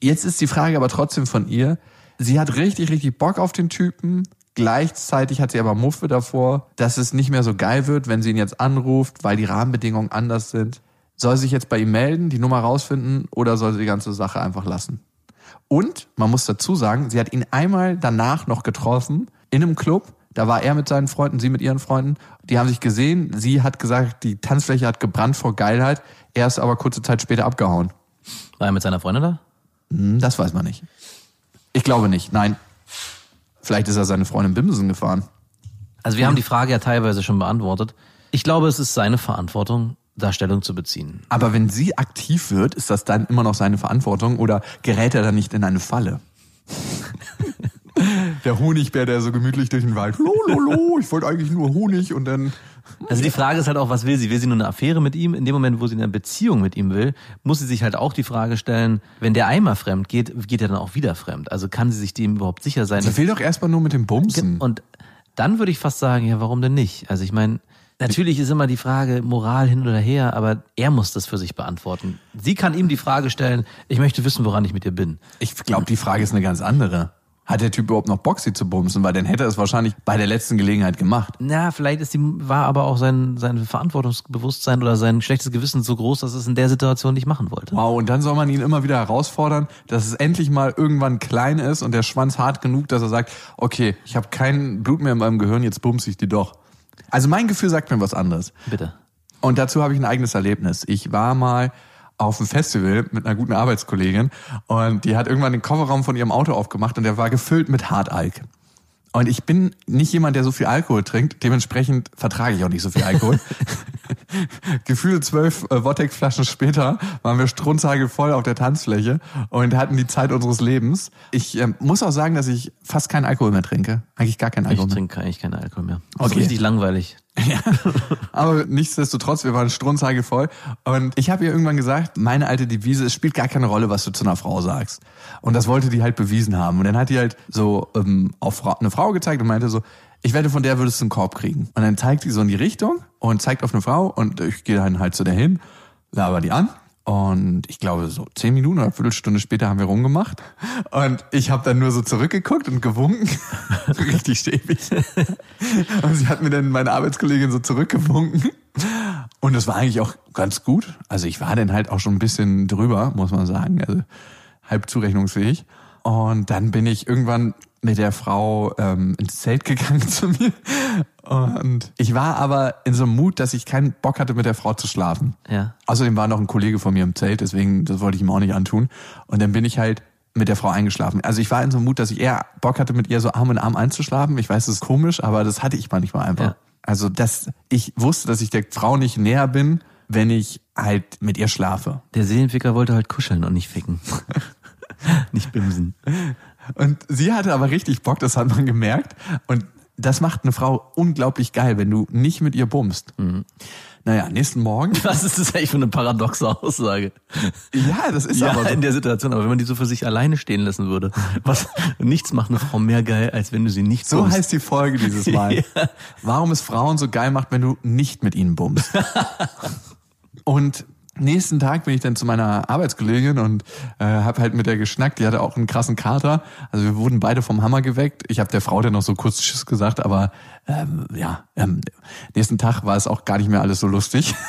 A: Jetzt ist die Frage aber trotzdem von ihr. Sie hat richtig, richtig Bock auf den Typen. Gleichzeitig hat sie aber Muffe davor, dass es nicht mehr so geil wird, wenn sie ihn jetzt anruft, weil die Rahmenbedingungen anders sind. Soll sie sich jetzt bei ihm melden, die Nummer rausfinden oder soll sie die ganze Sache einfach lassen? Und man muss dazu sagen, sie hat ihn einmal danach noch getroffen in einem Club. Da war er mit seinen Freunden, sie mit ihren Freunden. Die haben sich gesehen. Sie hat gesagt, die Tanzfläche hat gebrannt vor Geilheit. Er ist aber kurze Zeit später abgehauen.
B: War er mit seiner Freundin da?
A: Hm, das weiß man nicht. Ich glaube nicht. Nein. Vielleicht ist er seine Freundin Bimsen gefahren.
B: Also wir haben die Frage ja teilweise schon beantwortet. Ich glaube, es ist seine Verantwortung, da Stellung zu beziehen.
A: Aber wenn sie aktiv wird, ist das dann immer noch seine Verantwortung oder gerät er dann nicht in eine Falle? der Honigbär, der so gemütlich durch den Wald, lololo, ich wollte eigentlich nur Honig und dann.
B: Also die Frage ist halt auch, was will sie? Will sie nur eine Affäre mit ihm? In dem Moment, wo sie eine Beziehung mit ihm will, muss sie sich halt auch die Frage stellen, wenn der einmal fremd geht, geht er dann auch wieder fremd. Also kann sie sich dem überhaupt sicher sein?
A: Sie will doch erstmal nur mit dem Bumsen.
B: Und dann würde ich fast sagen, ja, warum denn nicht? Also ich meine, Natürlich ist immer die Frage Moral hin oder her, aber er muss das für sich beantworten. Sie kann ihm die Frage stellen, ich möchte wissen, woran ich mit dir bin.
A: Ich glaube, die Frage ist eine ganz andere. Hat der Typ überhaupt noch Bock, sie zu bumsen? Weil dann hätte er es wahrscheinlich bei der letzten Gelegenheit gemacht.
B: Na, vielleicht ist die, war aber auch sein, sein Verantwortungsbewusstsein oder sein schlechtes Gewissen so groß, dass es in der Situation nicht machen wollte.
A: Wow, und dann soll man ihn immer wieder herausfordern, dass es endlich mal irgendwann klein ist und der Schwanz hart genug, dass er sagt, okay, ich habe kein Blut mehr in meinem Gehirn, jetzt bumse ich die doch. Also mein Gefühl sagt mir was anderes.
B: Bitte.
A: Und dazu habe ich ein eigenes Erlebnis. Ich war mal auf einem Festival mit einer guten Arbeitskollegin und die hat irgendwann den Kofferraum von ihrem Auto aufgemacht und der war gefüllt mit Hartalk. Und ich bin nicht jemand, der so viel Alkohol trinkt, dementsprechend vertrage ich auch nicht so viel Alkohol. Gefühlt zwölf äh, Wottex-Flaschen später waren wir strunzagelvoll auf der Tanzfläche und hatten die Zeit unseres Lebens. Ich äh, muss auch sagen, dass ich fast keinen Alkohol mehr trinke. Eigentlich gar keinen
B: Ich
A: Alkohol mehr.
B: trinke eigentlich keinen Alkohol mehr. Das
A: Okay.
B: ist richtig langweilig.
A: Ja. Aber nichtsdestotrotz, wir waren strunzagelvoll. Und ich habe ihr irgendwann gesagt, meine alte Devise, es spielt gar keine Rolle, was du zu einer Frau sagst. Und das wollte die halt bewiesen haben. Und dann hat die halt so ähm, auf eine Frau gezeigt und meinte so, ich wette, von der würdest du einen Korb kriegen. Und dann zeigt die so in die Richtung und zeigt auf eine Frau und ich gehe dann halt zu der hin, laber die an. Und ich glaube, so zehn Minuten oder eine Viertelstunde später haben wir rumgemacht. Und ich habe dann nur so zurückgeguckt und gewunken. Richtig schäbig. Und sie hat mir dann meine Arbeitskollegin so zurückgewunken. Und das war eigentlich auch ganz gut. Also ich war dann halt auch schon ein bisschen drüber, muss man sagen. Also halb zurechnungsfähig. Und dann bin ich irgendwann mit der Frau ähm, ins Zelt gegangen zu mir. Und ich war aber in so einem Mut, dass ich keinen Bock hatte, mit der Frau zu schlafen.
B: Ja.
A: Außerdem war noch ein Kollege von mir im Zelt, deswegen, das wollte ich ihm auch nicht antun. Und dann bin ich halt mit der Frau eingeschlafen. Also ich war in so einem Mut, dass ich eher Bock hatte, mit ihr so Arm in Arm einzuschlafen. Ich weiß, das ist komisch, aber das hatte ich manchmal einfach.
B: Ja.
A: Also, dass ich wusste, dass ich der Frau nicht näher bin, wenn ich halt mit ihr schlafe.
B: Der Seelenficker wollte halt kuscheln und nicht ficken. nicht bimsen.
A: Und sie hatte aber richtig Bock, das hat man gemerkt. Und das macht eine Frau unglaublich geil, wenn du nicht mit ihr bummst. Naja, nächsten Morgen.
B: Was ist das eigentlich für eine paradoxe Aussage?
A: Ja, das ist
B: Ja,
A: aber so.
B: in der Situation, aber wenn man die so für sich alleine stehen lassen würde, was nichts macht eine Frau mehr geil, als wenn du sie nicht
A: So
B: bummst.
A: heißt die Folge dieses Mal.
B: Ja.
A: Warum es Frauen so geil macht, wenn du nicht mit ihnen bummst. und nächsten Tag bin ich dann zu meiner Arbeitskollegin und äh, habe halt mit der geschnackt. Die hatte auch einen krassen Kater. Also wir wurden beide vom Hammer geweckt. Ich habe der Frau dann noch so kurz Tschüss gesagt, aber ähm, ja, ähm, nächsten Tag war es auch gar nicht mehr alles so lustig.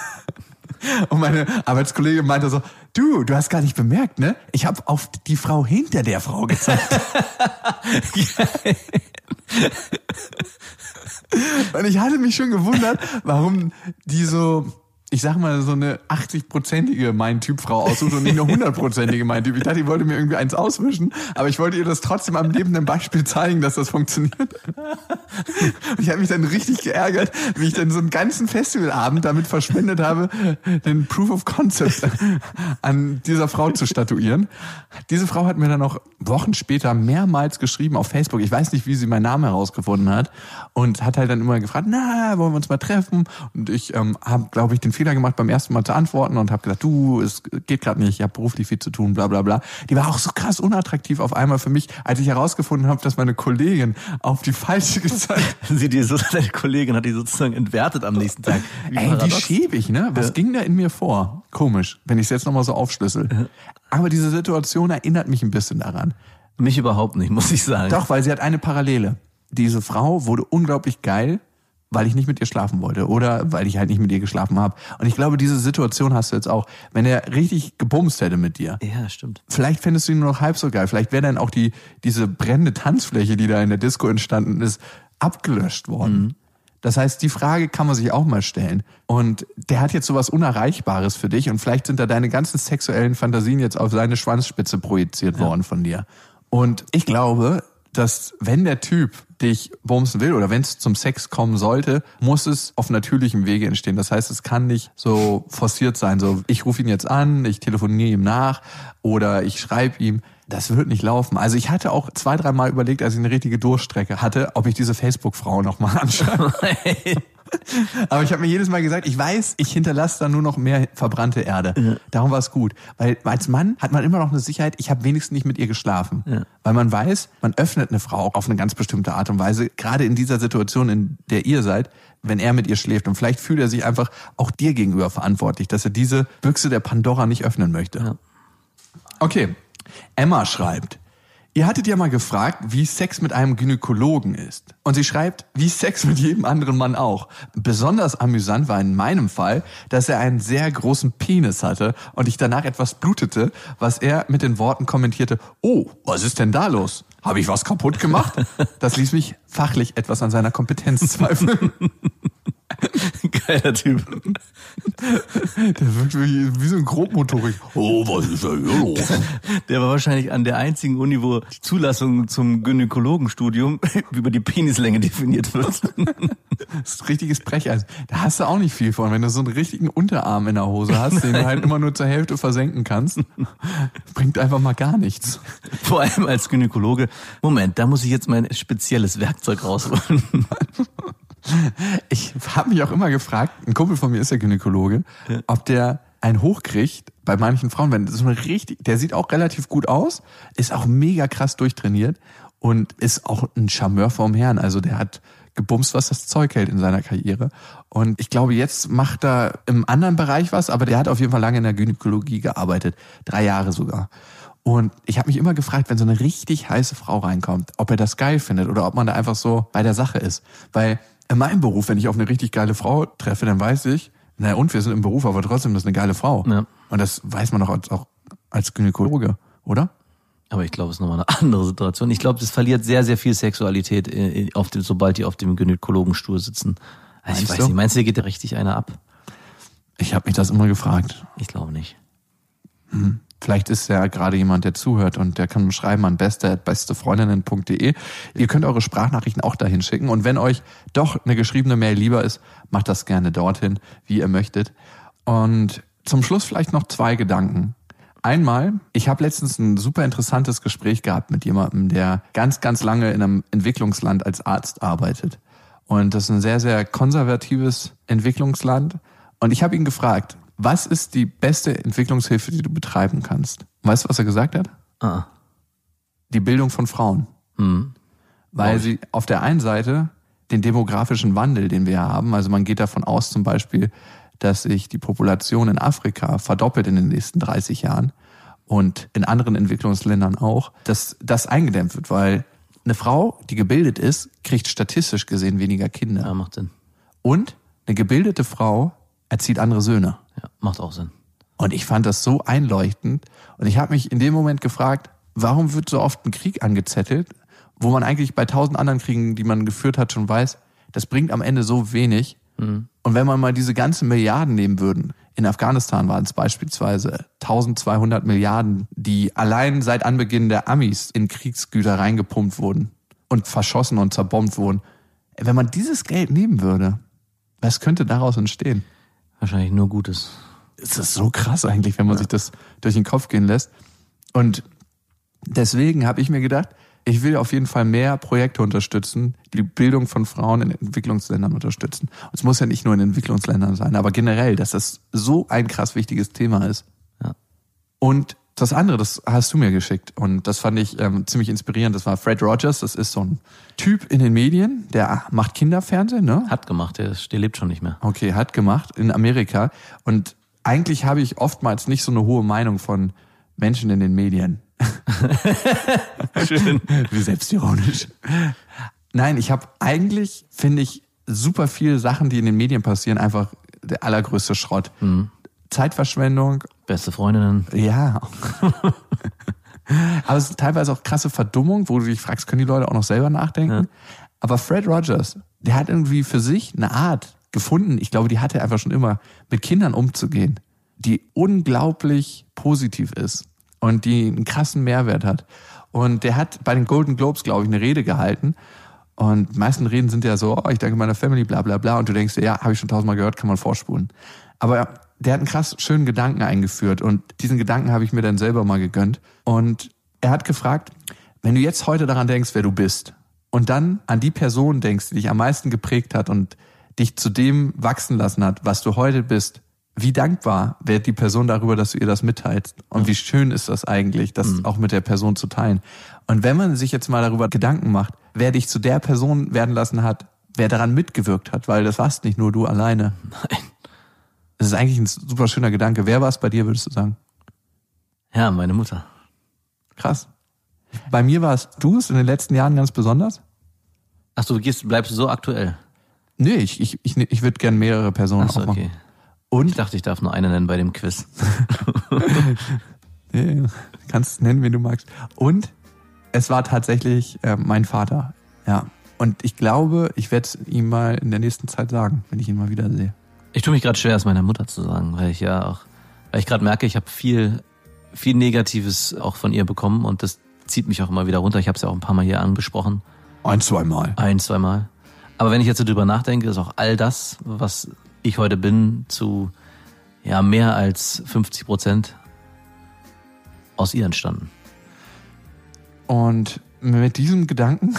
A: Und meine Arbeitskollegin meinte so, du, du hast gar nicht bemerkt, ne? Ich habe auf die Frau hinter der Frau gezeigt. Und ich hatte mich schon gewundert, warum die so, ich sag mal, so eine 80-prozentige mein Typ Frau aussucht und nicht eine 100-prozentige mein Typ. Ich dachte, die wollte mir irgendwie eins auswischen, aber ich wollte ihr das trotzdem am lebenden Beispiel zeigen, dass das funktioniert. Und ich habe mich dann richtig geärgert, wie ich dann so einen ganzen Festivalabend damit verschwendet habe, den Proof of Concept an dieser Frau zu statuieren. Diese Frau hat mir dann auch Wochen später mehrmals geschrieben auf Facebook. Ich weiß nicht, wie sie meinen Namen herausgefunden hat und hat halt dann immer gefragt, na, wollen wir uns mal treffen? Und ich ähm, habe, glaube ich, den Fehler gemacht, beim ersten Mal zu antworten und habe gesagt, du, es geht gerade nicht, ich habe beruflich viel zu tun, bla bla bla. Die war auch so krass unattraktiv auf einmal für mich, als ich herausgefunden habe, dass meine Kollegin auf die falsche gezeigt
B: Sie, die, deine Kollegin hat die sozusagen entwertet am nächsten Tag. Wie
A: Ey,
B: paradox.
A: schäbig, ne? Was ging da in mir vor? Komisch, wenn ich es jetzt nochmal so aufschlüssel. Aber diese Situation erinnert mich ein bisschen daran.
B: Mich überhaupt nicht, muss ich sagen.
A: Doch, weil sie hat eine Parallele. Diese Frau wurde unglaublich geil, weil ich nicht mit ihr schlafen wollte oder weil ich halt nicht mit ihr geschlafen habe. Und ich glaube, diese Situation hast du jetzt auch. Wenn er richtig gebumst hätte mit dir,
B: Ja, stimmt.
A: vielleicht fändest du ihn nur noch halb so geil. Vielleicht wäre dann auch die, diese brennende Tanzfläche, die da in der Disco entstanden ist, abgelöscht worden. Das heißt, die Frage kann man sich auch mal stellen. Und der hat jetzt sowas Unerreichbares für dich und vielleicht sind da deine ganzen sexuellen Fantasien jetzt auf seine Schwanzspitze projiziert worden von dir. Und ich glaube, dass wenn der Typ dich bumsen will oder wenn es zum Sex kommen sollte, muss es auf natürlichem Wege entstehen. Das heißt, es kann nicht so forciert sein, so ich rufe ihn jetzt an, ich telefoniere ihm nach oder ich schreibe ihm. Das wird nicht laufen. Also ich hatte auch zwei, dreimal überlegt, als ich eine richtige Durchstrecke hatte, ob ich diese Facebook-Frau nochmal anschaue. Aber ich habe mir jedes Mal gesagt, ich weiß, ich hinterlasse da nur noch mehr verbrannte Erde. Darum war es gut. Weil als Mann hat man immer noch eine Sicherheit, ich habe wenigstens nicht mit ihr geschlafen. Weil man weiß, man öffnet eine Frau auf eine ganz bestimmte Art und Weise, gerade in dieser Situation, in der ihr seid, wenn er mit ihr schläft. Und vielleicht fühlt er sich einfach auch dir gegenüber verantwortlich, dass er diese Büchse der Pandora nicht öffnen möchte. Okay. Emma schreibt, Ihr hattet ja mal gefragt, wie Sex mit einem Gynäkologen ist. Und sie schreibt, wie Sex mit jedem anderen Mann auch. Besonders amüsant war in meinem Fall, dass er einen sehr großen Penis hatte und ich danach etwas blutete, was er mit den Worten kommentierte, oh, was ist denn da los? Habe ich was kaputt gemacht? Das ließ mich fachlich etwas an seiner Kompetenz zweifeln.
B: Geiler Typ.
A: Der wirkt wie, wie so ein Grobmotorik. Oh, was ist denn hier los?
B: Der war wahrscheinlich an der einzigen Uni, wo die Zulassung zum Gynäkologenstudium über die Penislänge definiert wird.
A: Das ist ein richtiges Brecheis. Da hast du auch nicht viel von. Wenn du so einen richtigen Unterarm in der Hose hast, den du halt immer nur zur Hälfte versenken kannst, bringt einfach mal gar nichts.
B: Vor allem als Gynäkologe. Moment, da muss ich jetzt mein spezielles Werkzeug rausholen.
A: Ich habe mich auch immer gefragt, ein Kumpel von mir ist ja Gynäkologe, ob der einen hochkriegt bei manchen Frauen, wenn so eine richtig, der sieht auch relativ gut aus, ist auch mega krass durchtrainiert und ist auch ein Charmeur vom Herrn. Also der hat gebumst, was das Zeug hält in seiner Karriere. Und ich glaube, jetzt macht er im anderen Bereich was, aber der hat auf jeden Fall lange in der Gynäkologie gearbeitet. Drei Jahre sogar. Und ich habe mich immer gefragt, wenn so eine richtig heiße Frau reinkommt, ob er das geil findet oder ob man da einfach so bei der Sache ist. Weil in meinem Beruf, wenn ich auf eine richtig geile Frau treffe, dann weiß ich, naja, und wir sind im Beruf, aber trotzdem, das ist eine geile Frau.
B: Ja.
A: Und das weiß man doch als, auch als Gynäkologe, oder?
B: Aber ich glaube, es ist nochmal eine andere Situation. Ich glaube, es verliert sehr, sehr viel Sexualität, äh, auf dem, sobald die auf dem Gynäkologenstuhl sitzen. Also ich weiß
A: du?
B: nicht, meinst du, hier geht da richtig einer ab?
A: Ich habe mich das immer gefragt.
B: Ich glaube nicht.
A: Vielleicht ist ja gerade jemand, der zuhört und der kann schreiben an beste.bestefreundinnen.de. Ihr könnt eure Sprachnachrichten auch dahin schicken und wenn euch doch eine geschriebene Mail lieber ist, macht das gerne dorthin, wie ihr möchtet. Und zum Schluss vielleicht noch zwei Gedanken. Einmal, ich habe letztens ein super interessantes Gespräch gehabt mit jemandem, der ganz, ganz lange in einem Entwicklungsland als Arzt arbeitet. Und das ist ein sehr, sehr konservatives Entwicklungsland. Und ich habe ihn gefragt, was ist die beste Entwicklungshilfe, die du betreiben kannst? Weißt du, was er gesagt hat?
B: Ah.
A: Die Bildung von Frauen.
B: Hm.
A: Weil sie auf der einen Seite den demografischen Wandel, den wir haben, also man geht davon aus zum Beispiel, dass sich die Population in Afrika verdoppelt in den nächsten 30 Jahren und in anderen Entwicklungsländern auch, dass das eingedämmt wird, weil eine Frau, die gebildet ist, kriegt statistisch gesehen weniger Kinder.
B: Ja, macht Sinn.
A: Und eine gebildete Frau erzieht andere Söhne.
B: Ja, macht auch Sinn.
A: Und ich fand das so einleuchtend. Und ich habe mich in dem Moment gefragt, warum wird so oft ein Krieg angezettelt, wo man eigentlich bei tausend anderen Kriegen, die man geführt hat, schon weiß, das bringt am Ende so wenig. Und wenn man mal diese ganzen Milliarden nehmen würden, in Afghanistan waren es beispielsweise 1200 Milliarden, die allein seit Anbeginn der Amis in Kriegsgüter reingepumpt wurden und verschossen und zerbombt wurden. Wenn man dieses Geld nehmen würde, was könnte daraus entstehen?
B: Wahrscheinlich nur Gutes.
A: es ist so krass eigentlich, wenn man sich das durch den Kopf gehen lässt. Und deswegen habe ich mir gedacht, ich will auf jeden Fall mehr Projekte unterstützen, die Bildung von Frauen in Entwicklungsländern unterstützen. Und es muss ja nicht nur in Entwicklungsländern sein, aber generell, dass das so ein krass wichtiges Thema ist.
B: Ja.
A: Und das andere, das hast du mir geschickt und das fand ich ähm, ziemlich inspirierend. Das war Fred Rogers, das ist so ein Typ in den Medien, der macht Kinderfernsehen, ne?
B: Hat gemacht, der, der lebt schon nicht mehr.
A: Okay, hat gemacht in Amerika. Und eigentlich habe ich oftmals nicht so eine hohe Meinung von Menschen in den Medien.
B: Schön.
A: Wie selbstironisch. Nein, ich habe eigentlich, finde ich, super viele Sachen, die in den Medien passieren, einfach der allergrößte Schrott. Zeitverschwendung,
B: Beste Freundinnen.
A: ja. Aber es ist teilweise auch krasse Verdummung, wo du dich fragst, können die Leute auch noch selber nachdenken? Aber Fred Rogers, der hat irgendwie für sich eine Art gefunden, ich glaube, die hatte er einfach schon immer, mit Kindern umzugehen, die unglaublich positiv ist und die einen krassen Mehrwert hat. Und der hat bei den Golden Globes, glaube ich, eine Rede gehalten. Und die meisten Reden sind ja so, oh, ich danke meiner Family, bla bla bla. Und du denkst dir, ja, habe ich schon tausendmal gehört, kann man vorspulen. Aber der hat einen krass schönen Gedanken eingeführt und diesen Gedanken habe ich mir dann selber mal gegönnt. Und er hat gefragt, wenn du jetzt heute daran denkst, wer du bist und dann an die Person denkst, die dich am meisten geprägt hat und dich zu dem wachsen lassen hat, was du heute bist, wie dankbar wird die Person darüber, dass du ihr das mitteilst? Und wie schön ist das eigentlich, das auch mit der Person zu teilen? Und wenn man sich jetzt mal darüber Gedanken macht, wer dich zu der Person werden lassen hat, wer daran mitgewirkt hat, weil das warst nicht nur du alleine.
B: Nein.
A: Das ist eigentlich ein super schöner Gedanke. Wer war es bei dir, würdest du sagen?
B: Ja, meine Mutter.
A: Krass. Bei mir warst du es in den letzten Jahren ganz besonders?
B: Ach so, du gehst, bleibst du so aktuell?
A: Nee, ich, ich, ich, ich würde gern mehrere Personen
B: Ach so,
A: auch machen.
B: okay.
A: Und?
B: Ich dachte, ich darf nur eine nennen bei dem Quiz.
A: Nee, kannst nennen, wen du magst. Und es war tatsächlich äh, mein Vater. Ja. Und ich glaube, ich werde es ihm mal in der nächsten Zeit sagen, wenn ich ihn mal wieder sehe.
B: Ich tue mich gerade schwer, es meiner Mutter zu sagen, weil ich ja auch, weil ich gerade merke, ich habe viel, viel Negatives auch von ihr bekommen und das zieht mich auch immer wieder runter. Ich habe es ja auch ein paar Mal hier angesprochen,
A: Ein, zweimal.
B: ein, zwei Mal. Aber wenn ich jetzt so drüber nachdenke, ist auch all das, was ich heute bin, zu ja mehr als 50 Prozent aus ihr entstanden.
A: Und mit diesem Gedanken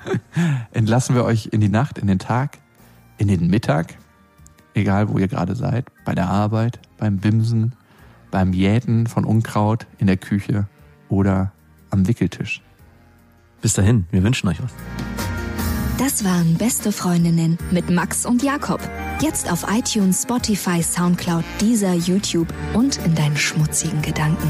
A: entlassen wir euch in die Nacht, in den Tag, in den Mittag, egal wo ihr gerade seid, bei der Arbeit, beim Bimsen, beim Jäten von Unkraut in der Küche oder am Wickeltisch.
B: Bis dahin, wir wünschen euch was.
C: Das waren Beste Freundinnen mit Max und Jakob. Jetzt auf iTunes, Spotify, Soundcloud, dieser YouTube und in deinen schmutzigen Gedanken.